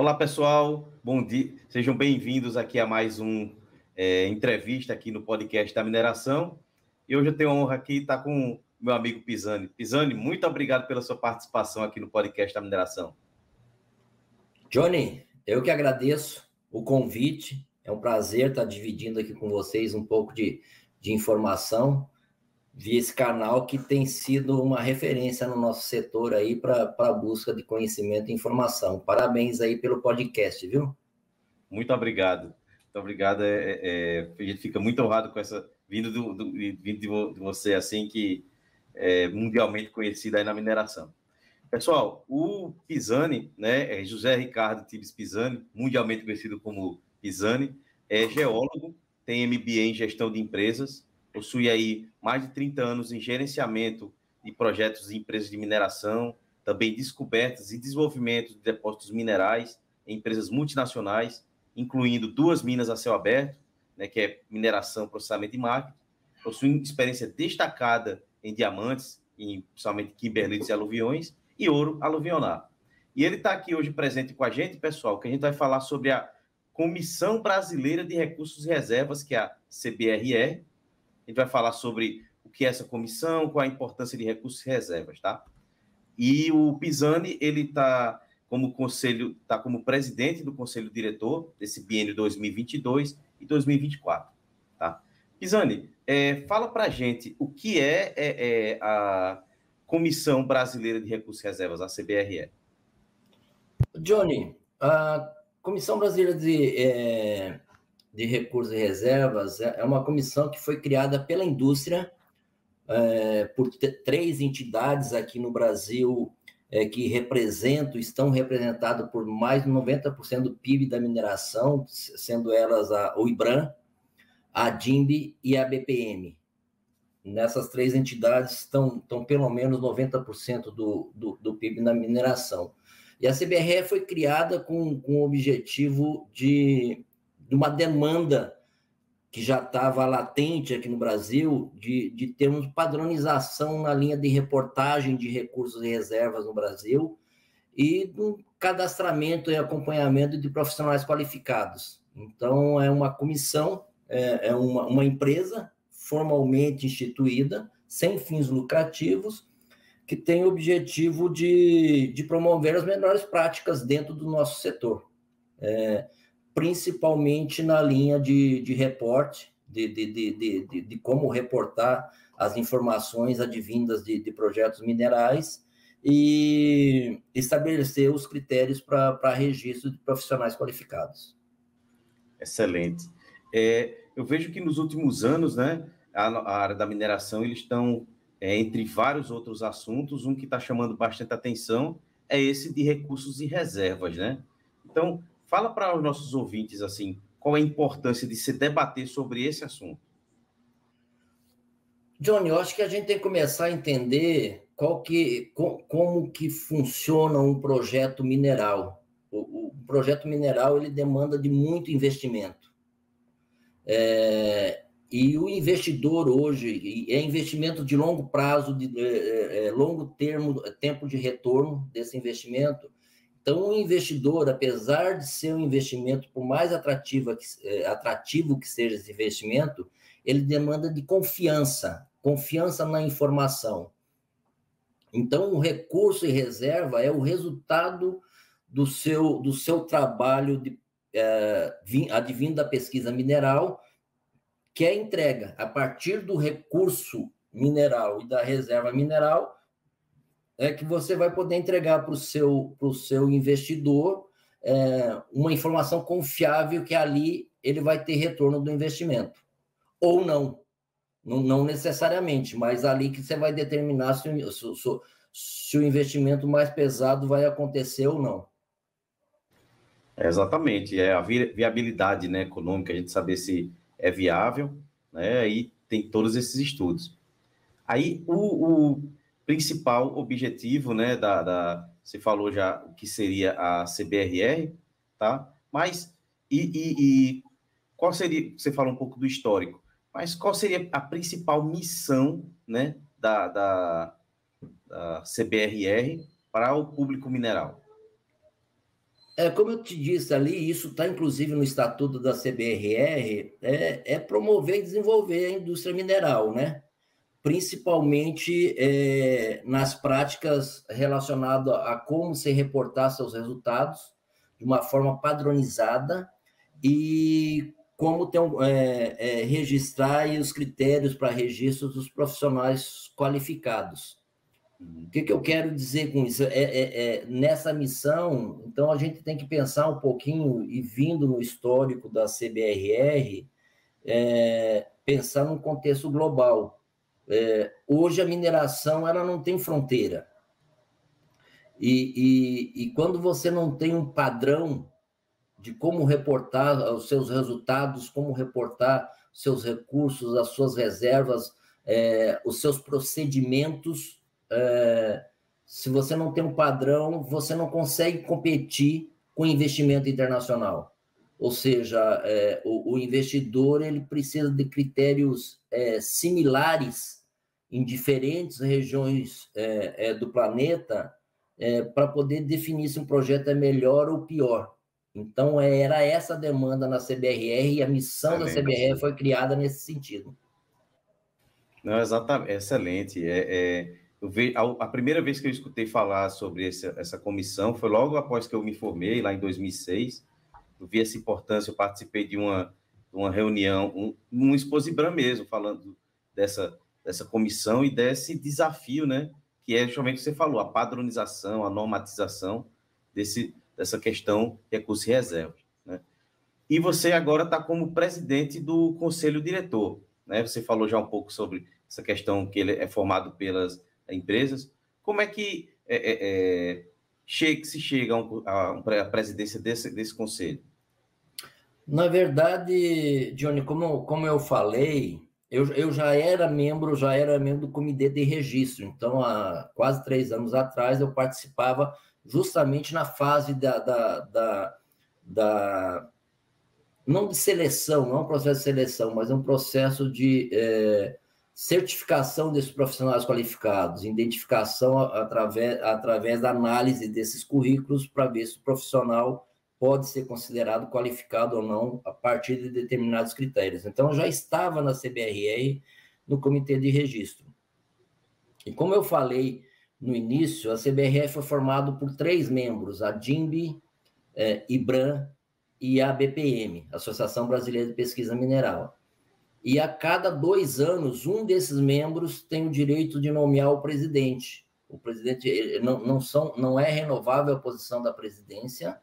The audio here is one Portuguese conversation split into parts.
Olá, pessoal. Bom dia. Sejam bem-vindos aqui a mais um é, entrevista aqui no podcast da mineração. E hoje eu tenho a honra aqui de estar com meu amigo Pisani. Pisani, muito obrigado pela sua participação aqui no podcast da mineração. Johnny, eu que agradeço o convite. É um prazer estar dividindo aqui com vocês um pouco de, de informação via esse canal que tem sido uma referência no nosso setor aí para a busca de conhecimento e informação. Parabéns aí pelo podcast, viu? Muito obrigado. Muito obrigado. É, é, é a gente fica muito honrado com essa vindo, do, do, vindo de você assim que é mundialmente conhecido aí na mineração. Pessoal, o Pisani, né, é José Ricardo Tibes Pisani, mundialmente conhecido como Pisani, é geólogo, tem MBA em gestão de empresas, possui aí mais de 30 anos em gerenciamento de projetos de empresas de mineração, também descobertas e desenvolvimento de depósitos minerais em empresas multinacionais, incluindo duas minas a céu aberto, né, que é mineração, processamento e marketing. Possui experiência destacada em diamantes, em, principalmente kimberlites e aluviões, e ouro aluvionar. E ele está aqui hoje presente com a gente, pessoal, que a gente vai falar sobre a Comissão Brasileira de Recursos e Reservas, que é a CBRR, gente vai falar sobre o que é essa comissão, qual a importância de recursos e reservas, tá? E o Pisani, ele está como conselho, está como presidente do conselho diretor desse biênio 2022 e 2024, tá? Pisani, é, fala para gente o que é, é, é, a Comissão Brasileira de Recursos e Reservas, a CBRE. Johnny, a Comissão Brasileira de é, de Recursos e Reservas é, é uma comissão que foi criada pela indústria, é, por três entidades aqui no Brasil é, que representam, estão representadas por mais de 90% do PIB da mineração, sendo elas a, IBRAM, a DIMB e a BPM. Nessas três entidades estão, estão pelo menos 90% do, do, do PIB na mineração. E a CBRE foi criada com, com o objetivo de de uma demanda que já estava latente aqui no Brasil de, de termos padronização na linha de reportagem de recursos e reservas no Brasil e do cadastramento e acompanhamento de profissionais qualificados. Então, é uma comissão, é, é uma, uma empresa formalmente instituída, sem fins lucrativos, que tem o objetivo de, de promover as melhores práticas dentro do nosso setor. É, principalmente na linha de, de reporte, de, de, de, de, como reportar as informações advindas de, de projetos minerais e estabelecer os critérios para registro de profissionais qualificados. Excelente. É, eu vejo que nos últimos anos, né, a, a área da mineração, eles estão, é, entre vários outros assuntos, um que está chamando bastante atenção é esse de recursos e reservas, né? Então, Fala para os nossos ouvintes assim, qual é a importância de se debater sobre esse assunto. Johnny, eu acho que a gente tem que começar a entender qual que, como que funciona um projeto mineral. O, o projeto mineral ele demanda de muito investimento. É, e o investidor hoje é investimento de longo prazo, de é, é, é longo termo, tempo de retorno desse investimento. Então, o investidor, apesar de ser um investimento, por mais atrativo que, é, atrativo que seja esse investimento, ele demanda de confiança, confiança na informação. Então, o recurso e reserva é o resultado do seu, do seu trabalho de, é, advindo da pesquisa mineral, que é entrega a partir do recurso mineral e da reserva mineral é que você vai poder entregar para o seu, seu investidor é, uma informação confiável que ali ele vai ter retorno do investimento. Ou não. Não, não necessariamente, mas ali que você vai determinar se, se, se, se o investimento mais pesado vai acontecer ou não. É exatamente, é a viabilidade né, econômica, a gente saber se é viável, né? Aí tem todos esses estudos. Aí o, o principal objetivo, né, da, da você falou já o que seria a CBRR, tá? Mas e, e, e, qual seria? Você falou um pouco do histórico, mas qual seria a principal missão, né, da, da, da CBRR para o público mineral? É, como eu te disse ali, isso está inclusive no estatuto da CBRR, é, é, promover e desenvolver a indústria mineral, né? Principalmente é, nas práticas relacionadas a como se reportar seus resultados de uma forma padronizada e como ter, é, é, registrar e os critérios para registro dos profissionais qualificados. Uhum. O que, que eu quero dizer com isso? É, é, é, nessa missão, então a gente tem que pensar um pouquinho, e vindo no histórico da CBRR, pensar num contexto global. É, hoje a mineração ela não tem fronteira. E, e, e quando você não tem um padrão de como reportar os seus resultados, como reportar seus recursos, as suas reservas, é, os seus procedimentos, é, se você não tem um padrão, você não consegue competir com investimento internacional. Ou seja, é, o, o, investidor ele precisa de critérios é, similares em diferentes regiões é, é, do planeta é, para poder definir se um projeto é melhor ou pior. Então, era essa a demanda na CBRR e a missão da CBRR foi criada nesse sentido. Não, exatamente, excelente. É, é, a, primeira vez que eu escutei falar sobre esse, essa comissão foi logo após que eu me formei, lá em 2006. Vi essa importância, eu participei de uma, uma reunião, um, um Exposibram mesmo, falando dessa, dessa comissão e desse desafio, né? Que é justamente o que você falou, a padronização, a normatização desse, dessa questão de recursos e reservas. Né? E você agora está como presidente do conselho diretor. Né? Você falou já um pouco sobre essa questão que ele é formado pelas empresas. Como é que é, é, é chega, se chega a, a presidência desse, desse conselho? Na verdade, Johnny, como, como eu falei, eu, eu já era membro, já era membro do comitê de registro. Então, há quase três anos atrás, eu participava justamente na fase da, da, da, da não de seleção, não é um processo de seleção, mas é um processo de é, certificação desses profissionais qualificados, identificação através, através da análise desses currículos para ver se o profissional pode ser considerado qualificado ou não a partir de determinados critérios. Então, já estava na CBRR no comitê de registro. E como eu falei no início, a CBRR foi formada por três membros, a DIMB, é, IBRAM e a BPM, Associação Brasileira de Pesquisa Mineral e a cada dois anos, um desses membros tem o direito de nomear o presidente. O presidente não, não, são, não é renovável a posição da presidência,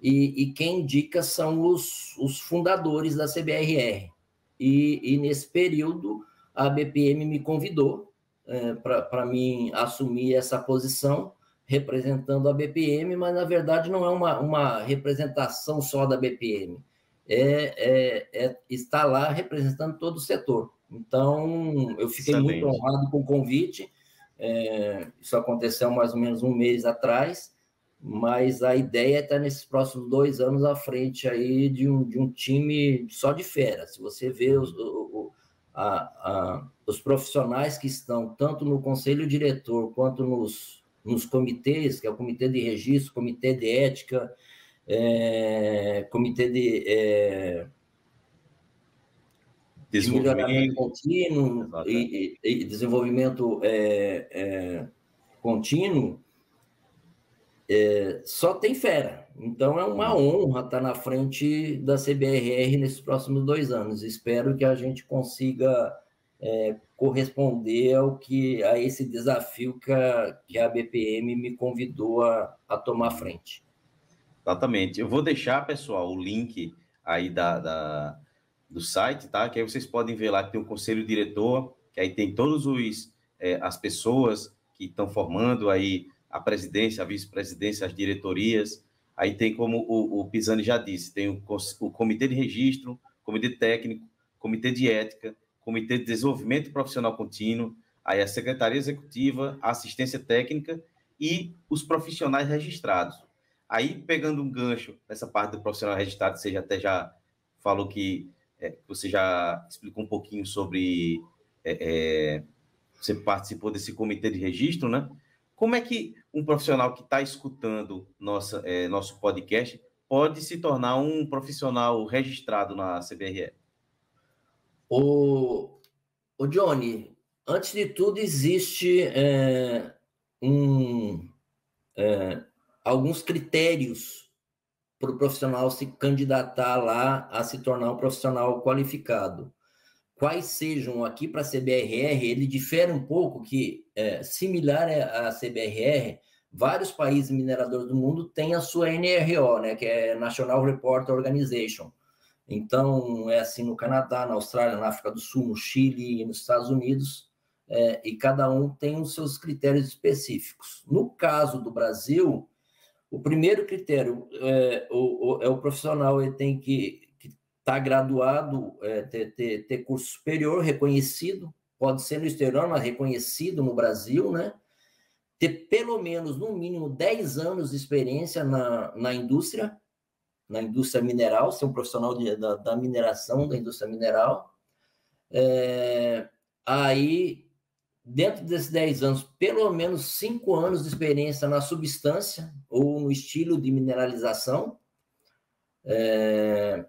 e, e quem indica são os, os fundadores da CBRR. E, e nesse período, a BPM me convidou é, para mim assumir essa posição, representando a BPM, mas na verdade não é uma, uma representação só da BPM é, é, é está lá representando todo o setor. Então, eu fiquei Excelente. muito honrado com o convite. É, isso aconteceu mais ou menos um mês atrás, mas a ideia é estar nesses próximos dois anos à frente aí de um, de um time só de fera. Se você vê os, o, a, a, os profissionais que estão tanto no conselho diretor quanto nos, nos comitês, que é o comitê de registro, comitê de ética, é, comitê de, é, desenvolvimento contínuo e, e, e, desenvolvimento é, é contínuo, é, só tem fera. Então é uma uhum. honra estar na frente da CBRR nesses próximos dois anos. Espero que a gente consiga é, corresponder ao que a esse desafio que a, que a BPM me convidou a, a tomar frente. Exatamente. Eu vou deixar, pessoal, o link aí da, da, do site, tá? Que aí vocês podem ver lá que tem o conselho diretor, que aí tem todos os é, as pessoas que estão formando aí a presidência, a vice-presidência, as diretorias. Aí tem como o, o Pisani já disse, tem o, o comitê de registro, comitê técnico, comitê de ética, comitê de desenvolvimento profissional contínuo, aí a secretaria executiva, a assistência técnica e os profissionais registrados. Aí, pegando um gancho nessa parte do profissional registrado, você já até já falou que é, você já explicou um pouquinho sobre. É, é, você participou desse comitê de registro, né? Como é que um profissional que está escutando nossa, é, nosso podcast pode se tornar um profissional registrado na CBRE? O, o Johnny, antes de tudo, existe é, um, é, alguns critérios para o profissional se candidatar lá a se tornar um profissional qualificado. Quais sejam aqui para a CBRR, ele difere um pouco, que é, similar à CBRR, vários países mineradores do mundo têm a sua NRO, né, que é National Reporter Organization. Então, é assim no Canadá, na Austrália, na África do Sul, no Chile e nos Estados Unidos, é, e cada um tem os seus critérios específicos. No caso do Brasil, o primeiro critério é o, o, é o profissional ele tem que estar tá graduado, é, ter, ter, ter curso superior reconhecido, pode ser no exterior, mas reconhecido no Brasil, né? ter pelo menos, no mínimo, 10 anos de experiência na, na indústria, na indústria mineral, ser um profissional de, da, da, mineração, da indústria mineral. É, aí, dentro desses 10 anos, pelo menos 5 anos de experiência na substância ou no estilo de mineralização, é,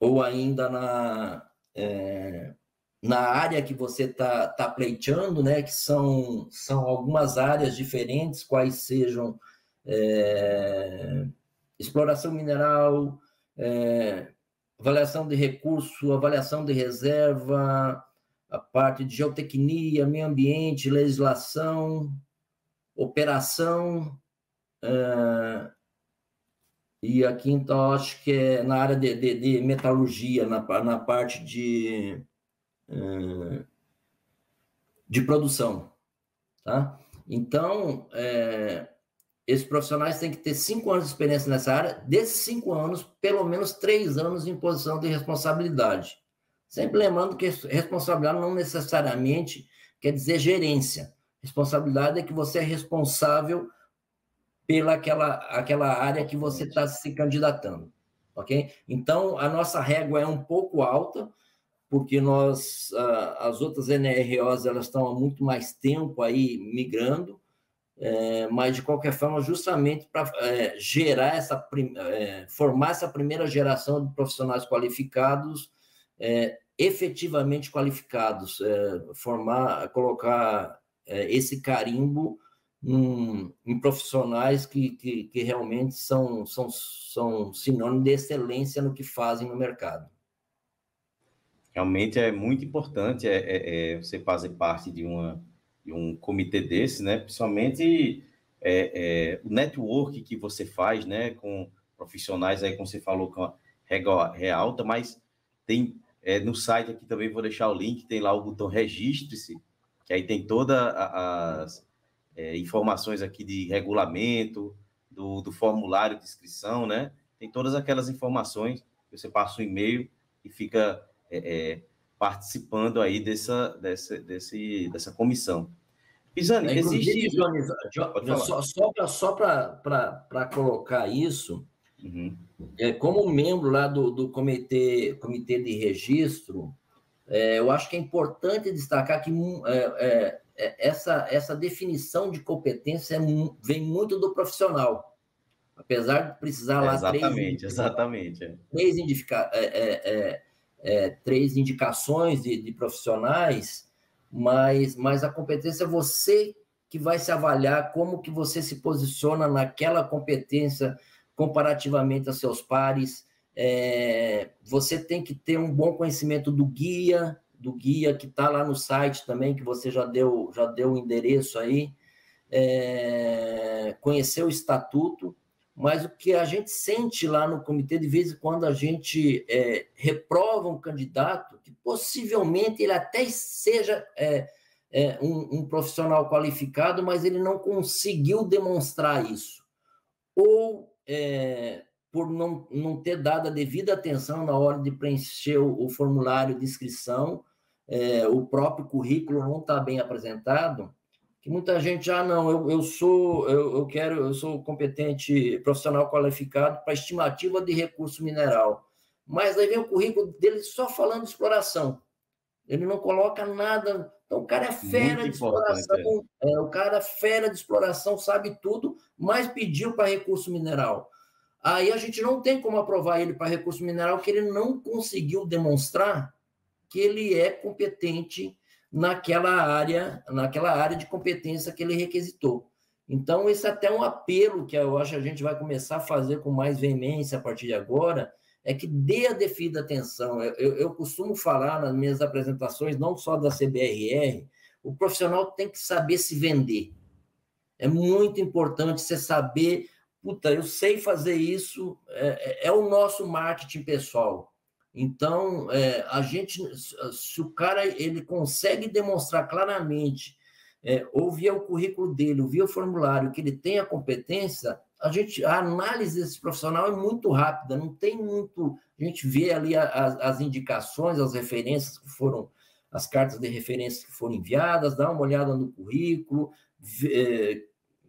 ou ainda na, é, na área que você está tá pleiteando, né, que são, são algumas áreas diferentes, quais sejam é, exploração mineral, é, avaliação de recurso, avaliação de reserva, a parte de geotecnia, meio ambiente, legislação, operação, é, e aqui, então, acho que é na área de, de, de metalurgia, na, na parte de de produção, tá? Então, é, esses profissionais têm que ter cinco anos de experiência nessa área, desses cinco anos, pelo menos três anos em posição de responsabilidade. Sempre lembrando que responsabilidade não necessariamente quer dizer gerência. Responsabilidade é que você é responsável pela aquela, aquela área que você está se candidatando, ok? Então, a nossa régua é um pouco alta, porque nós as outras NROs elas estão há muito mais tempo aí migrando, é, mas de qualquer forma justamente para é, gerar essa é, formar essa primeira geração de profissionais qualificados é, efetivamente qualificados, é, formar colocar é, esse carimbo em, em profissionais que, que, que realmente são, são, são sinônimo de excelência no que fazem no mercado. Realmente é muito importante é, é, é você fazer parte de, uma, de um comitê desse, né? Principalmente é, é, o network que você faz, né? Com profissionais aí, como você falou, com a realta, mas tem é, no site aqui também vou deixar o link, tem lá o botão registre-se, que aí tem todas as é, informações aqui de regulamento, do, do, formulário de inscrição, né? Tem todas aquelas informações, você passa o um e-mail e fica é, é, participando aí dessa, dessa, desse, dessa comissão. Pisani, é, existe... só, só, só para colocar isso, uhum. é, como membro lá do, do comitê, comitê de registro, é, eu acho que é importante destacar que é, é, é essa, essa definição de competência vem muito do profissional. Apesar de precisar lá exatamente, três, exatamente. três indica, é, é, três indicações de, de, profissionais, mas, mas a competência é você que vai se avaliar como que você se posiciona naquela competência comparativamente a seus pares. É, você tem que ter um bom conhecimento do guia, do guia que está lá no site também, que você já deu, já deu o endereço aí. É, conhecer o estatuto, mas o que a gente sente lá no comitê, de vez em quando a gente é, reprova um candidato, que possivelmente ele até seja é, é, um, um, profissional qualificado, mas ele não conseguiu demonstrar isso. Ou é, por não, não ter dado a devida atenção na hora de preencher o, o formulário de inscrição, é, o próprio currículo não está bem apresentado, que muita gente já ah, não, eu, eu sou, eu, eu quero, eu sou competente profissional qualificado para estimativa de recurso mineral. Mas aí vem o currículo dele só falando de exploração. Ele não coloca nada. Então, o cara é fera Muito de exploração. É. é, o cara é fera de exploração, sabe tudo, mas pediu para recurso mineral. Aí a gente não tem como aprovar ele para recurso mineral, porque ele não conseguiu demonstrar que ele é competente naquela área, naquela área de competência que ele requisitou. Então, esse é até um apelo que eu acho que a gente vai começar a fazer com mais veemência a partir de agora, é que dê a devida atenção. Eu, eu, eu costumo falar nas minhas apresentações, não só da CBRR, o profissional tem que saber se vender. É muito importante você saber, puta, eu sei fazer isso, é, é, é o nosso marketing pessoal. Então, é, a gente, se o cara ele consegue demonstrar claramente, é, ouvir o currículo dele, ouvir o formulário, que ele tem a competência, a gente a análise desse profissional é muito rápida, não tem muito. A gente vê ali as, as indicações, as referências que foram, as cartas de referência que foram enviadas, dá uma olhada no currículo, vê,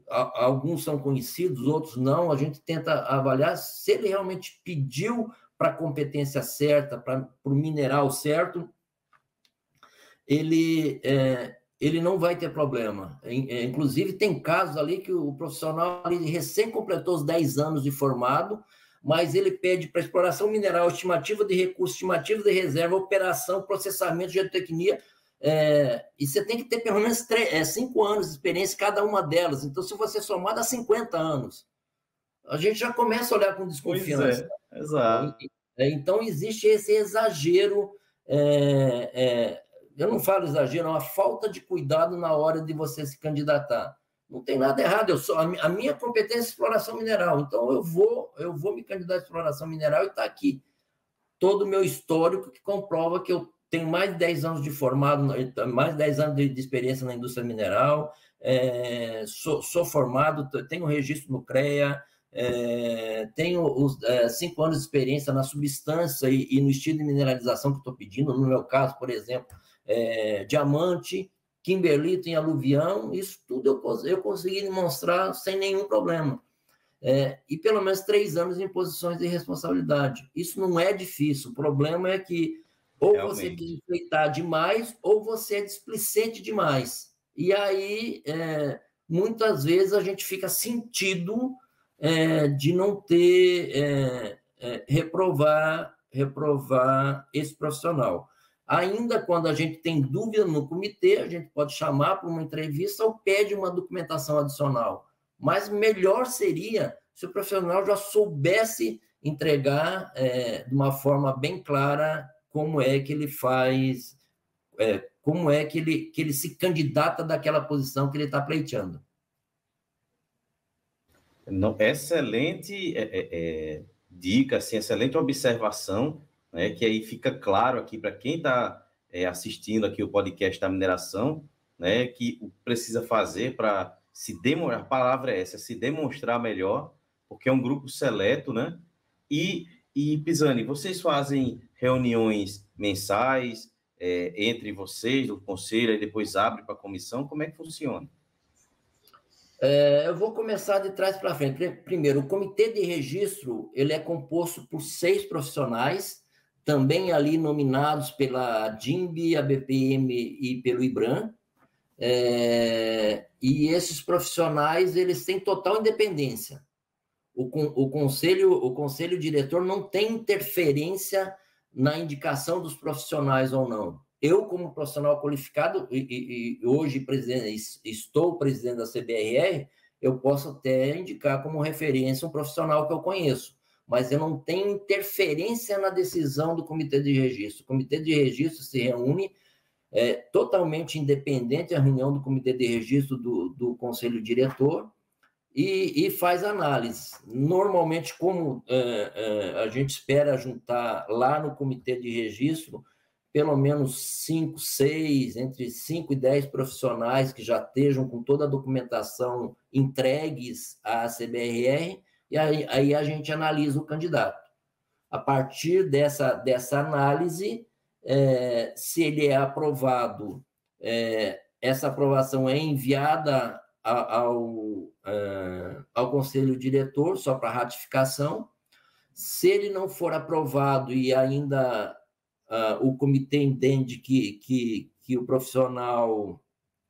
alguns são conhecidos, outros não. A gente tenta avaliar se ele realmente pediu para a competência certa, para o mineral certo, ele, é, ele não vai ter problema. É, inclusive, tem casos ali que o profissional ele recém completou os 10 anos de formado, mas ele pede para exploração mineral, estimativa de recursos, estimativa de reserva, operação, processamento, geotecnia, é, e você tem que ter pelo menos 3, é, 5 anos de experiência cada uma delas. Então, se você somar, dá 50 anos. A gente já começa a olhar com desconfiança. É, exato. É, então, existe esse exagero. É, é, eu não falo exagero, é uma falta de cuidado na hora de você se candidatar. Não tem nada errado, eu sou, a minha competência é exploração mineral, então eu vou, eu vou me candidatar à exploração mineral e está aqui todo o meu histórico que comprova que eu tenho mais de 10 anos de formado, mais de 10 anos de, de experiência na indústria mineral, é, sou, sou, formado, tenho registro no CREA, é, tenho os é, cinco anos de experiência na substância e, e no estilo de mineralização que estou pedindo, no meu caso, por exemplo, é, diamante, kimberlito em aluvião, isso tudo eu, eu consegui demonstrar sem nenhum problema. É, e pelo menos três anos em posições de responsabilidade. Isso não é difícil, o problema é que ou Realmente. você quer enfeitar demais ou você é displicente demais. E aí, é, muitas vezes, a gente fica sentido é, de não ter é, é, reprovar reprovar esse profissional. Ainda quando a gente tem dúvida no comitê, a gente pode chamar para uma entrevista ou pede uma documentação adicional. Mas melhor seria se o profissional já soubesse entregar é, de uma forma bem clara como é que ele faz, é, como é que ele, que ele se candidata daquela posição que ele está pleiteando. Não, excelente é, é, dica, assim, excelente observação, né, que aí fica claro aqui para quem está é, assistindo aqui o podcast da mineração, né, que precisa fazer para se demonstrar, a palavra é essa, se demonstrar melhor, porque é um grupo seleto, né? E, e Pisani, vocês fazem reuniões mensais é, entre vocês, do conselho, e depois abre para a comissão, como é que funciona? É, eu vou começar de trás para frente. Primeiro, o comitê de registro ele é composto por seis profissionais, também ali nominados pela DIMB, a BPM e pelo IBRAM. É, e esses profissionais eles têm total independência. O, o, conselho, o conselho diretor não tem interferência na indicação dos profissionais ou não eu, como profissional qualificado, e, e, e hoje presidente, estou presidente da CBRR, eu posso até indicar como referência um profissional que eu conheço, mas eu não tenho interferência na decisão do comitê de registro. O comitê de registro se reúne é, totalmente independente a reunião do comitê de registro do, do conselho diretor e, e, faz análise. Normalmente, como é, é, a gente espera juntar lá no comitê de registro pelo menos cinco, seis, entre cinco e dez profissionais que já estejam com toda a documentação entregues à CBRR, e aí, aí a gente analisa o candidato. A partir dessa, dessa análise, é, se ele é aprovado, é, essa aprovação é enviada ao, é, ao conselho diretor, só para ratificação. Se ele não for aprovado e ainda uh, o comitê entende que, que, que o profissional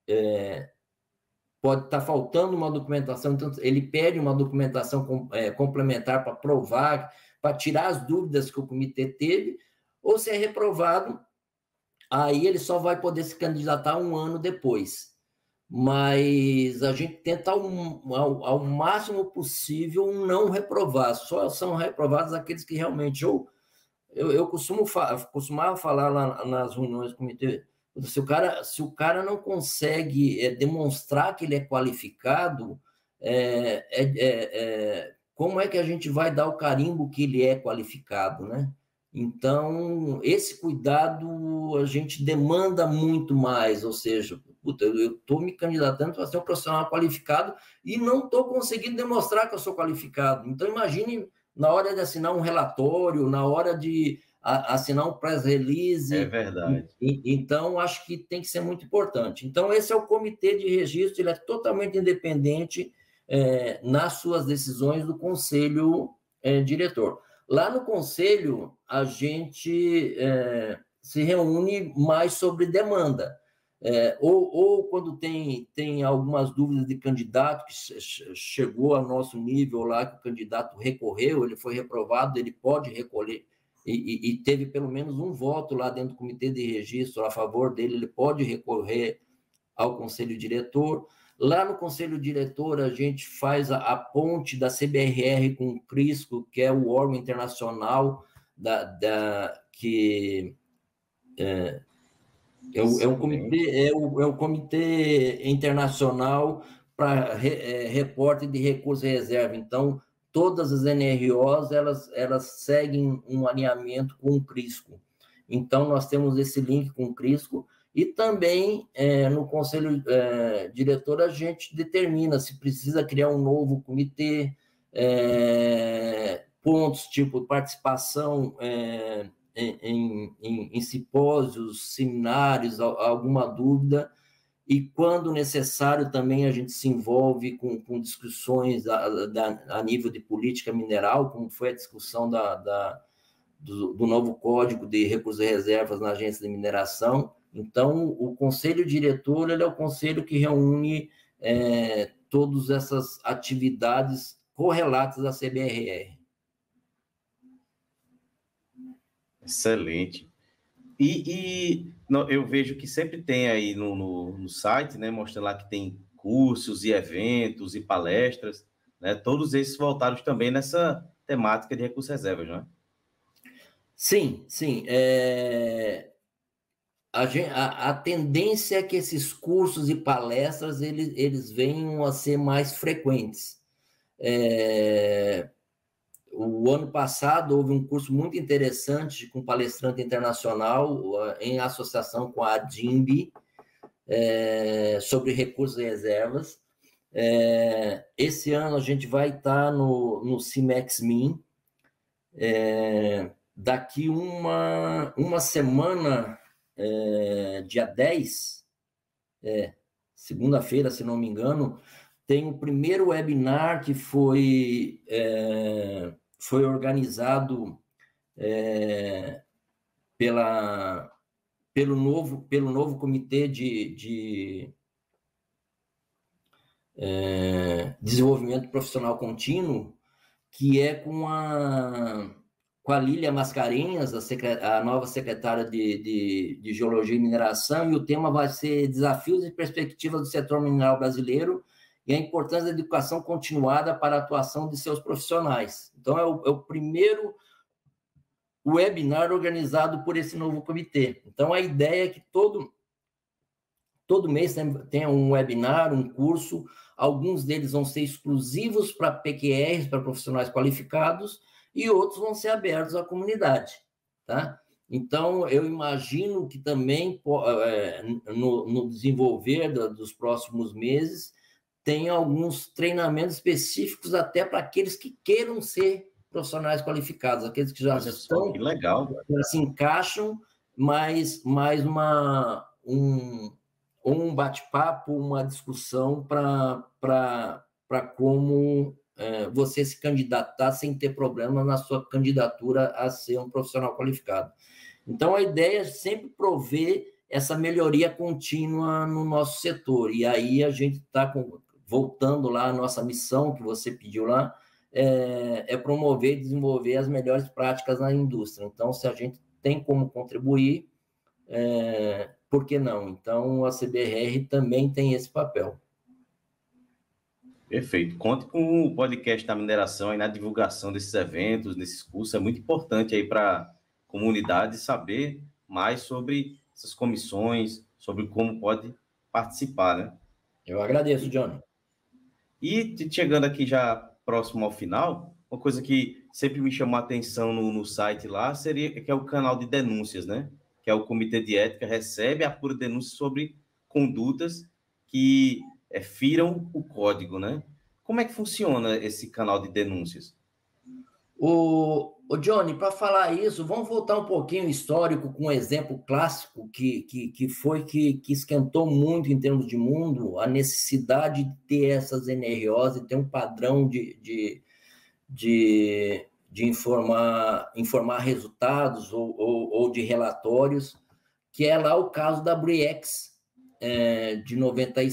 é, pode estar tá faltando uma documentação, então ele pede uma documentação com, é, complementar para provar, para tirar as dúvidas que o comitê teve, ou se é reprovado, aí ele só vai poder se candidatar um ano depois. Mas a gente tenta ao, ao, ao máximo possível não reprovar, só são reprovados aqueles que realmente, ou eu, eu costumo costumava falar lá nas reuniões do comitê, se o cara, se o cara não consegue é, demonstrar que ele é qualificado, é, é, é, como é que a gente vai dar o carimbo que ele é qualificado, né? Então, esse cuidado a gente demanda muito mais, ou seja, puta, eu estou me candidatando para ser um profissional qualificado e não estou conseguindo demonstrar que eu sou qualificado. Então, imagine na hora de assinar um relatório, na hora de assinar um press release. É verdade. Então, acho que tem que ser muito importante. Então, esse é o comitê de registro, ele é totalmente independente é, nas suas decisões do conselho é, diretor. Lá no conselho, a gente é, se reúne mais sobre demanda. É, ou, ou, quando tem, tem algumas dúvidas de candidato que chegou ao nosso nível lá, que o candidato recorreu, ele foi reprovado, ele pode recolher, e, e, teve pelo menos um voto lá dentro do comitê de registro a favor dele, ele pode recorrer ao conselho diretor. Lá no conselho diretor, a gente faz a, a ponte da CBRR com o CRISCO, que é o órgão internacional da, da que é, é, o, é, comitê, é, o, é o comitê internacional para re, é, reporte de recursos e reserva. Então, todas as NROs elas, elas seguem um alinhamento com o CRISCO. Então, nós temos esse link com o CRISCO e também é, no conselho é, diretor a gente determina se precisa criar um novo comitê, é, pontos tipo participação é, em, em, em, simpósios, seminários, alguma dúvida, e quando necessário também a gente se envolve com, com discussões a, a, nível de política mineral, como foi a discussão da, da do, do, novo código de recursos e reservas na agência de mineração. Então, o conselho diretor ele é o conselho que reúne é, todas essas atividades correlatas à CBRR. Excelente. E, e não, eu vejo que sempre tem aí no, no, no, site, né, mostrando lá que tem cursos e eventos e palestras, né, todos esses voltados também nessa temática de recursos reservas, não é? Sim, sim. É... A, a, a, tendência é que esses cursos e palestras eles, eles venham a ser mais frequentes. É o ano passado houve um curso muito interessante com palestrante internacional em associação com a DIMB é, sobre recursos e reservas. É, esse ano a gente vai estar no, no CIMEX Min. É, daqui uma, uma semana, é, dia 10, é, segunda-feira, se não me engano, tem o primeiro webinar que foi, é, foi organizado é, pela, pelo, novo, pelo novo comitê de, de é, desenvolvimento profissional contínuo, que é com a, com a Lília Mascarenhas, a, a nova secretária de, de, de Geologia e Mineração, e o tema vai ser Desafios e Perspectivas do Setor Mineral Brasileiro e a importância da educação continuada para a atuação de seus profissionais. Então, é o, é o primeiro webinar organizado por esse novo comitê. Então, a ideia é que todo, todo mês tenha um webinar, um curso, alguns deles vão ser exclusivos para PQRs, para profissionais qualificados, e outros vão ser abertos à comunidade, tá? Então, eu imagino que também, é, no desenvolver dos próximos meses, tem alguns treinamentos específicos até para aqueles que queiram ser profissionais qualificados, aqueles que já Olha estão, que legal, já se encaixam, mais, mais uma, um, um bate-papo, uma discussão para como é, você se candidatar sem ter problema na sua candidatura a ser um profissional qualificado. Então, a ideia é sempre prover essa melhoria contínua no nosso setor. E aí a gente está voltando lá à nossa missão que você pediu lá, é, é, promover e desenvolver as melhores práticas na indústria. Então, se a gente tem como contribuir, é, por que não? Então, a CBR também tem esse papel. Perfeito. Conte com o podcast da mineração e na divulgação desses eventos, desses cursos. É muito importante aí para a comunidade saber mais sobre essas comissões, sobre como pode participar, né? Eu agradeço, Johnny. E chegando aqui já próximo ao final, uma coisa que sempre me chamou a atenção no, no site lá seria que é o canal de denúncias, né? Que é o Comitê de Ética recebe a pura denúncia sobre condutas que é, firam o código, né? Como é que funciona esse canal de denúncias? O, o Johnny, para falar isso, vamos voltar um pouquinho histórico com um exemplo clássico que, que, que foi que, que esquentou muito em termos de mundo, a necessidade de ter essas NROs e ter um padrão de, de, de, de informar, informar resultados ou, ou, ou, de relatórios, que é lá o caso da Briex, é, de, 90,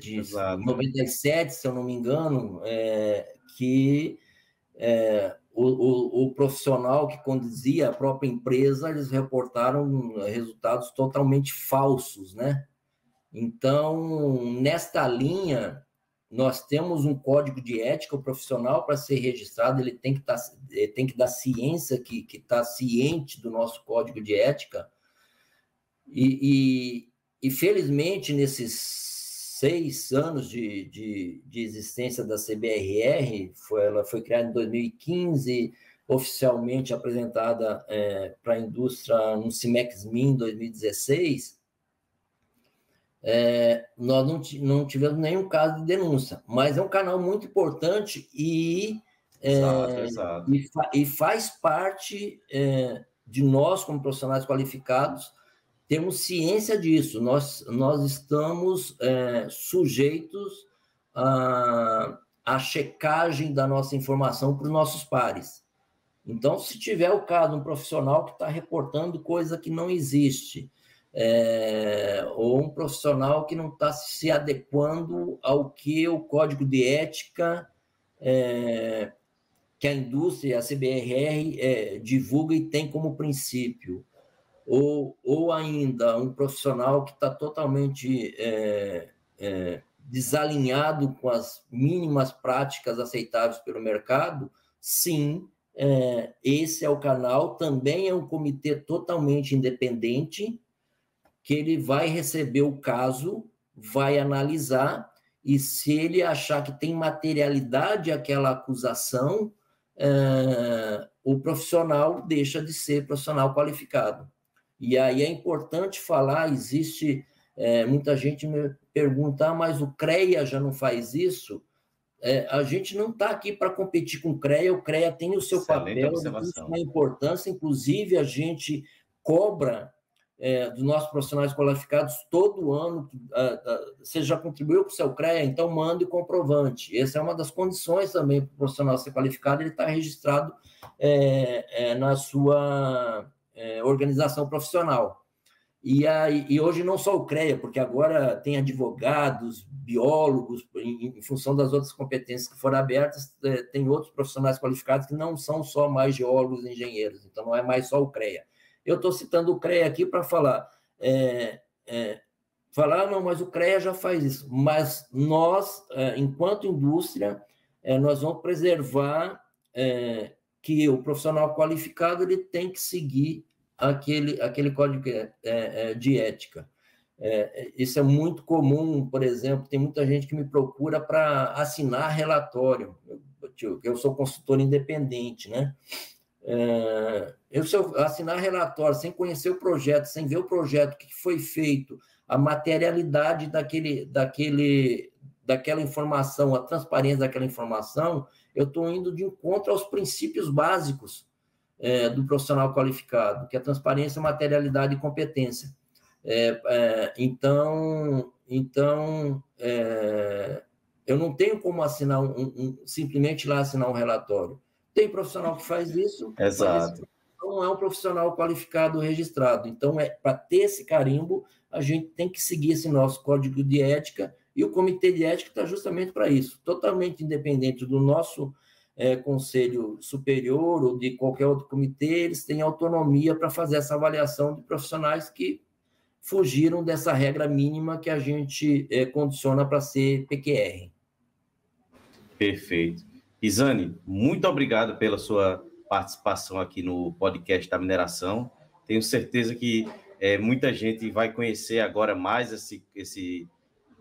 de 97, se eu não me engano, é, que é, o, o, o, profissional que conduzia a própria empresa, eles reportaram resultados totalmente falsos, né? Então, nesta linha, nós temos um código de ética profissional para ser registrado, ele tem que, tá, tem que dar ciência que está ciente do nosso código de ética, e, e, e felizmente, nesses seis anos de, de, de, existência da CBRR, foi, ela foi criada em 2015, oficialmente apresentada é, para a indústria no CIMEX MIN em 2016, é, nós não, não, tivemos nenhum caso de denúncia, mas é um canal muito importante e, é, exato, exato. e, fa, e, faz parte é, de nós, como profissionais qualificados, temos ciência disso, nós, nós estamos é, sujeitos à, à checagem da nossa informação para os nossos pares. Então, se tiver o caso um profissional que está reportando coisa que não existe, é, ou um profissional que não está se adequando ao que o código de ética é, que a indústria, a CBRR, é, divulga e tem como princípio ou, ou ainda um profissional que está totalmente é, é, desalinhado com as mínimas práticas aceitáveis pelo mercado, sim, é, esse é o canal. Também é um comitê totalmente independente, que ele vai receber o caso, vai analisar, e se ele achar que tem materialidade aquela acusação, é, o profissional deixa de ser profissional qualificado. E aí é importante falar, existe é, muita gente me pergunta, ah, mas o CREA já não faz isso? É, a gente não está aqui para competir com o CREA, o CREA tem o seu Excelente papel, tem uma importância, inclusive a gente cobra é, dos nossos profissionais qualificados todo ano, você já contribuiu para o seu CREA, então mande o comprovante. Essa é uma das condições também para o profissional ser qualificado, ele está registrado é, é, na sua é, organização profissional. E, e hoje não só o CREA, porque agora tem advogados, biólogos, em, em função das outras competências que foram abertas, é, tem outros profissionais qualificados que não são só mais geólogos e engenheiros, então não é mais só o CREA. Eu estou citando o CREA aqui para falar, é, é, falar, não, mas o CREA já faz isso, mas nós, é, enquanto indústria, é, nós vamos preservar é, que o profissional qualificado ele tem que seguir aquele, aquele código é, é, de ética. É, isso é muito comum, por exemplo, tem muita gente que me procura para assinar relatório. Eu, eu, sou consultor independente, né? É, eu, se eu assinar relatório sem conhecer o projeto, sem ver o projeto, o que foi feito, a materialidade daquele, daquele, daquela informação, a transparência daquela informação, eu estou indo de encontro aos princípios básicos é, do profissional qualificado, que é transparência, materialidade e competência. É, é, então, então é, eu não tenho como assinar um, um, simplesmente lá assinar um relatório. Tem profissional que faz isso. Exato. não é um profissional qualificado registrado. Então, é para ter esse carimbo, a gente tem que seguir esse nosso código de ética e o comitê de ética está justamente para isso, totalmente independente do nosso é, conselho superior ou de qualquer outro comitê, eles têm autonomia para fazer essa avaliação de profissionais que fugiram dessa regra mínima que a gente é, condiciona para ser PQR. Perfeito. Isane, muito obrigado pela sua participação aqui no podcast da mineração. Tenho certeza que é, muita gente vai conhecer agora mais esse, esse,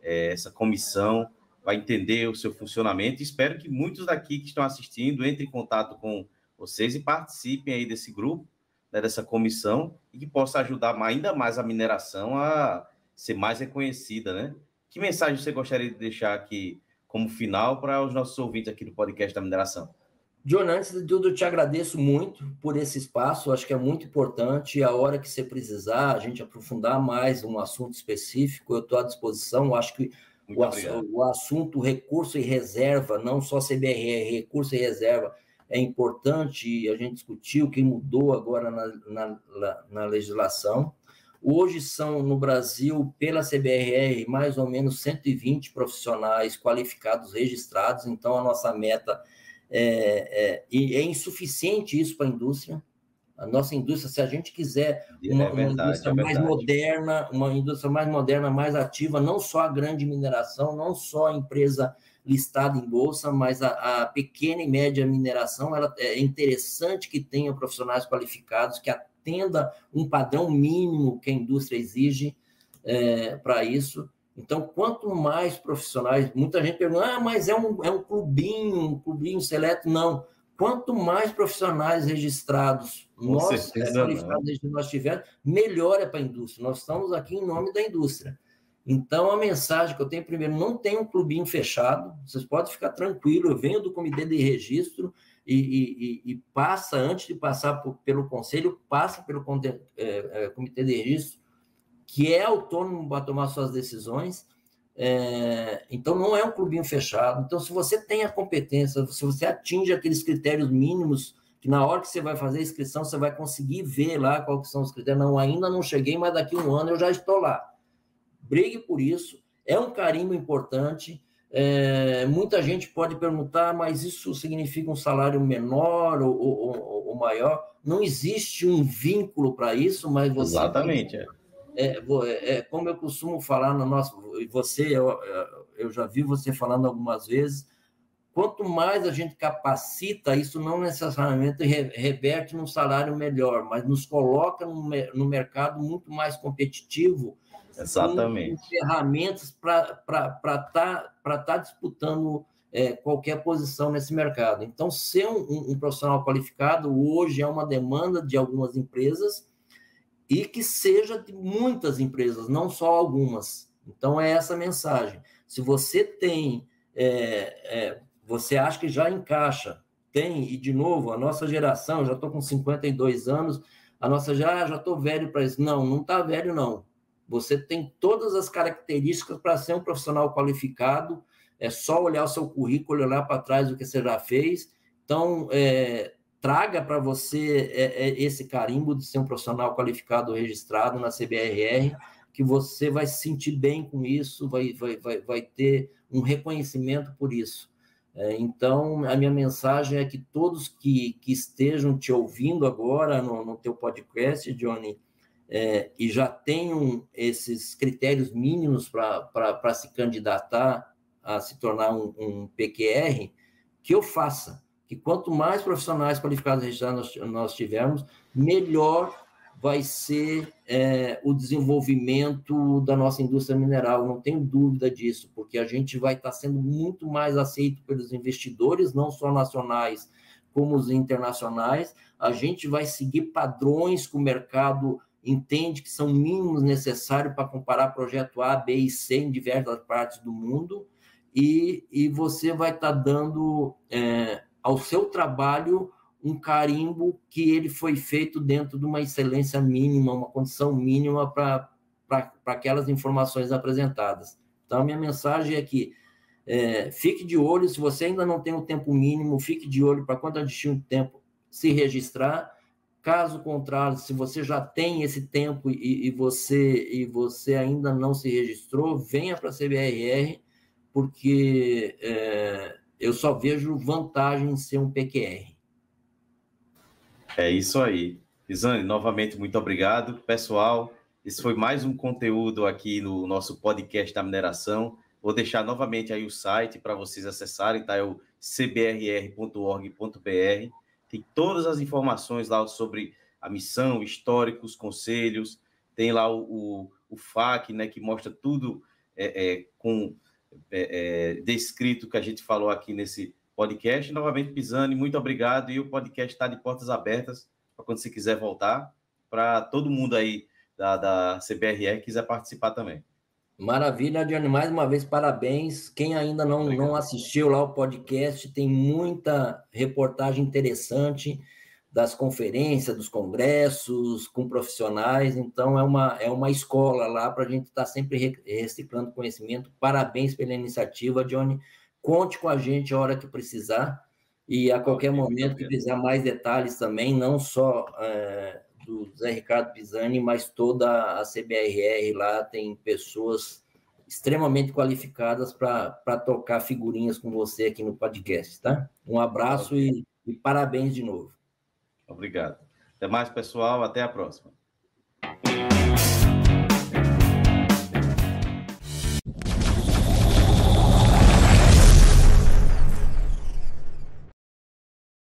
é, essa comissão, vai entender o seu funcionamento. Espero que muitos daqui que estão assistindo entrem em contato com vocês e participem aí desse grupo, né, dessa comissão, e que possa ajudar ainda mais a mineração a ser mais reconhecida, né? Que mensagem você gostaria de deixar aqui como final para os nossos ouvintes aqui do podcast da mineração? John, antes de tudo, eu te agradeço muito por esse espaço, acho que é muito importante. A hora que você precisar, a gente aprofundar mais um assunto específico, eu estou à disposição. Acho que o, ass o, assunto recurso e reserva, não só CBRR, recurso e reserva, é importante. A gente discutiu o que mudou agora na, na, na legislação. Hoje são no Brasil, pela CBRR, mais ou menos 120 profissionais qualificados registrados, então a nossa meta é, é, é insuficiente isso para a indústria. A nossa indústria, se a gente quiser uma, é verdade, uma indústria é mais moderna, uma indústria mais moderna, mais ativa, não só a grande mineração, não só a empresa listada em bolsa, mas a, a pequena e média mineração, ela é interessante que tenha profissionais qualificados que atenda um padrão mínimo que a indústria exige é, para isso. Então, quanto mais profissionais, muita gente pergunta, ah, mas é um, é um clubinho, um clubinho seleto. Não. Quanto mais profissionais registrados Com nós, é, qualificados nós tivermos, melhor é para a indústria. Nós estamos aqui em nome da indústria. Então, a mensagem que eu tenho primeiro, não tem um clubinho fechado, vocês podem ficar tranquilos, eu venho do comitê de registro e, e, e passa, antes de passar por, pelo conselho, passa pelo é, é, comitê de registro, que é autônomo para tomar suas decisões. É, então, não é um clubinho fechado. Então, se você tem a competência, se você atinge aqueles critérios mínimos, que na hora que você vai fazer a inscrição, você vai conseguir ver lá quais são os critérios. Não, ainda não cheguei, mas daqui a um ano eu já estou lá. Brigue por isso. É um carimbo importante. É, muita gente pode perguntar, mas isso significa um salário menor ou, ou, ou maior? Não existe um vínculo para isso, mas você. Exatamente. Tem é, é, é, como eu costumo falar no nosso, você, eu, eu já vi você falando algumas vezes, quanto mais a gente capacita, isso não necessariamente reverte num salário melhor, mas nos coloca no, no mercado muito mais competitivo. Exatamente. Com ferramentas para estar tá, tá disputando é, qualquer posição nesse mercado. Então, ser um, um, um profissional qualificado hoje é uma demanda de algumas empresas e que seja de muitas empresas, não só algumas. Então, é essa mensagem. Se você tem, é, é, você acha que já encaixa, tem, e de novo, a nossa geração, já estou com 52 anos, a nossa já já estou velho para isso. Não, não está velho, não. Você tem todas as características para ser um profissional qualificado, é só olhar o seu currículo, olhar para trás o que você já fez. Então, é, traga para você é, é, esse carimbo de ser um profissional qualificado registrado na CBRR, que você vai se sentir bem com isso, vai, vai, vai, vai ter um reconhecimento por isso. É, então, a minha mensagem é que todos que, que estejam te ouvindo agora no, no teu podcast, Johnny, é, e já tenham esses critérios mínimos para se candidatar a se tornar um, um PQR, que eu faça que quanto mais profissionais qualificados registrados nós, nós tivermos, melhor vai ser é, o desenvolvimento da nossa indústria mineral, não tenho dúvida disso, porque a gente vai estar sendo muito mais aceito pelos investidores, não só nacionais, como os internacionais, a gente vai seguir padrões que o mercado entende que são mínimos necessários para comparar projeto A, B e C em diversas partes do mundo, e, e você vai estar dando é, ao seu trabalho um carimbo que ele foi feito dentro de uma excelência mínima, uma condição mínima para aquelas informações apresentadas. Então, minha mensagem é que é, fique de olho, se você ainda não tem o tempo mínimo, fique de olho para quando atingir um tempo se registrar, Caso contrário, se você já tem esse tempo e, e você e você ainda não se registrou, venha para a CBRR, porque é, eu só vejo vantagem em ser um PQR. É isso aí. Isane, novamente, muito obrigado. Pessoal, esse foi mais um conteúdo aqui no nosso podcast da mineração. Vou deixar novamente aí o site para vocês acessarem, tá? É o cbrr.org.br. Tem todas as informações lá sobre a missão, históricos, conselhos. Tem lá o, o, o FAQ, né, que mostra tudo é, é, com é, é, descrito que a gente falou aqui nesse podcast. Novamente, Pisani, muito obrigado. E o podcast está de portas abertas para quando você quiser voltar, para todo mundo aí da, da CBRE quiser participar também. Maravilha, Johnny. Mais uma vez, parabéns. Quem ainda não, não assistiu lá o podcast, tem muita reportagem interessante das conferências, dos congressos, com profissionais. Então, é uma, é uma escola lá para a gente estar tá sempre reciclando conhecimento. Parabéns pela iniciativa, Johnny. Conte com a gente a hora que precisar. E a qualquer momento que precisar mais detalhes também, não só é, do Zé Ricardo Pisani, mas toda a CBRR lá tem pessoas extremamente qualificadas para tocar figurinhas com você aqui no podcast, tá? Um abraço e, e parabéns de novo. Obrigado. Até mais, pessoal. Até a próxima.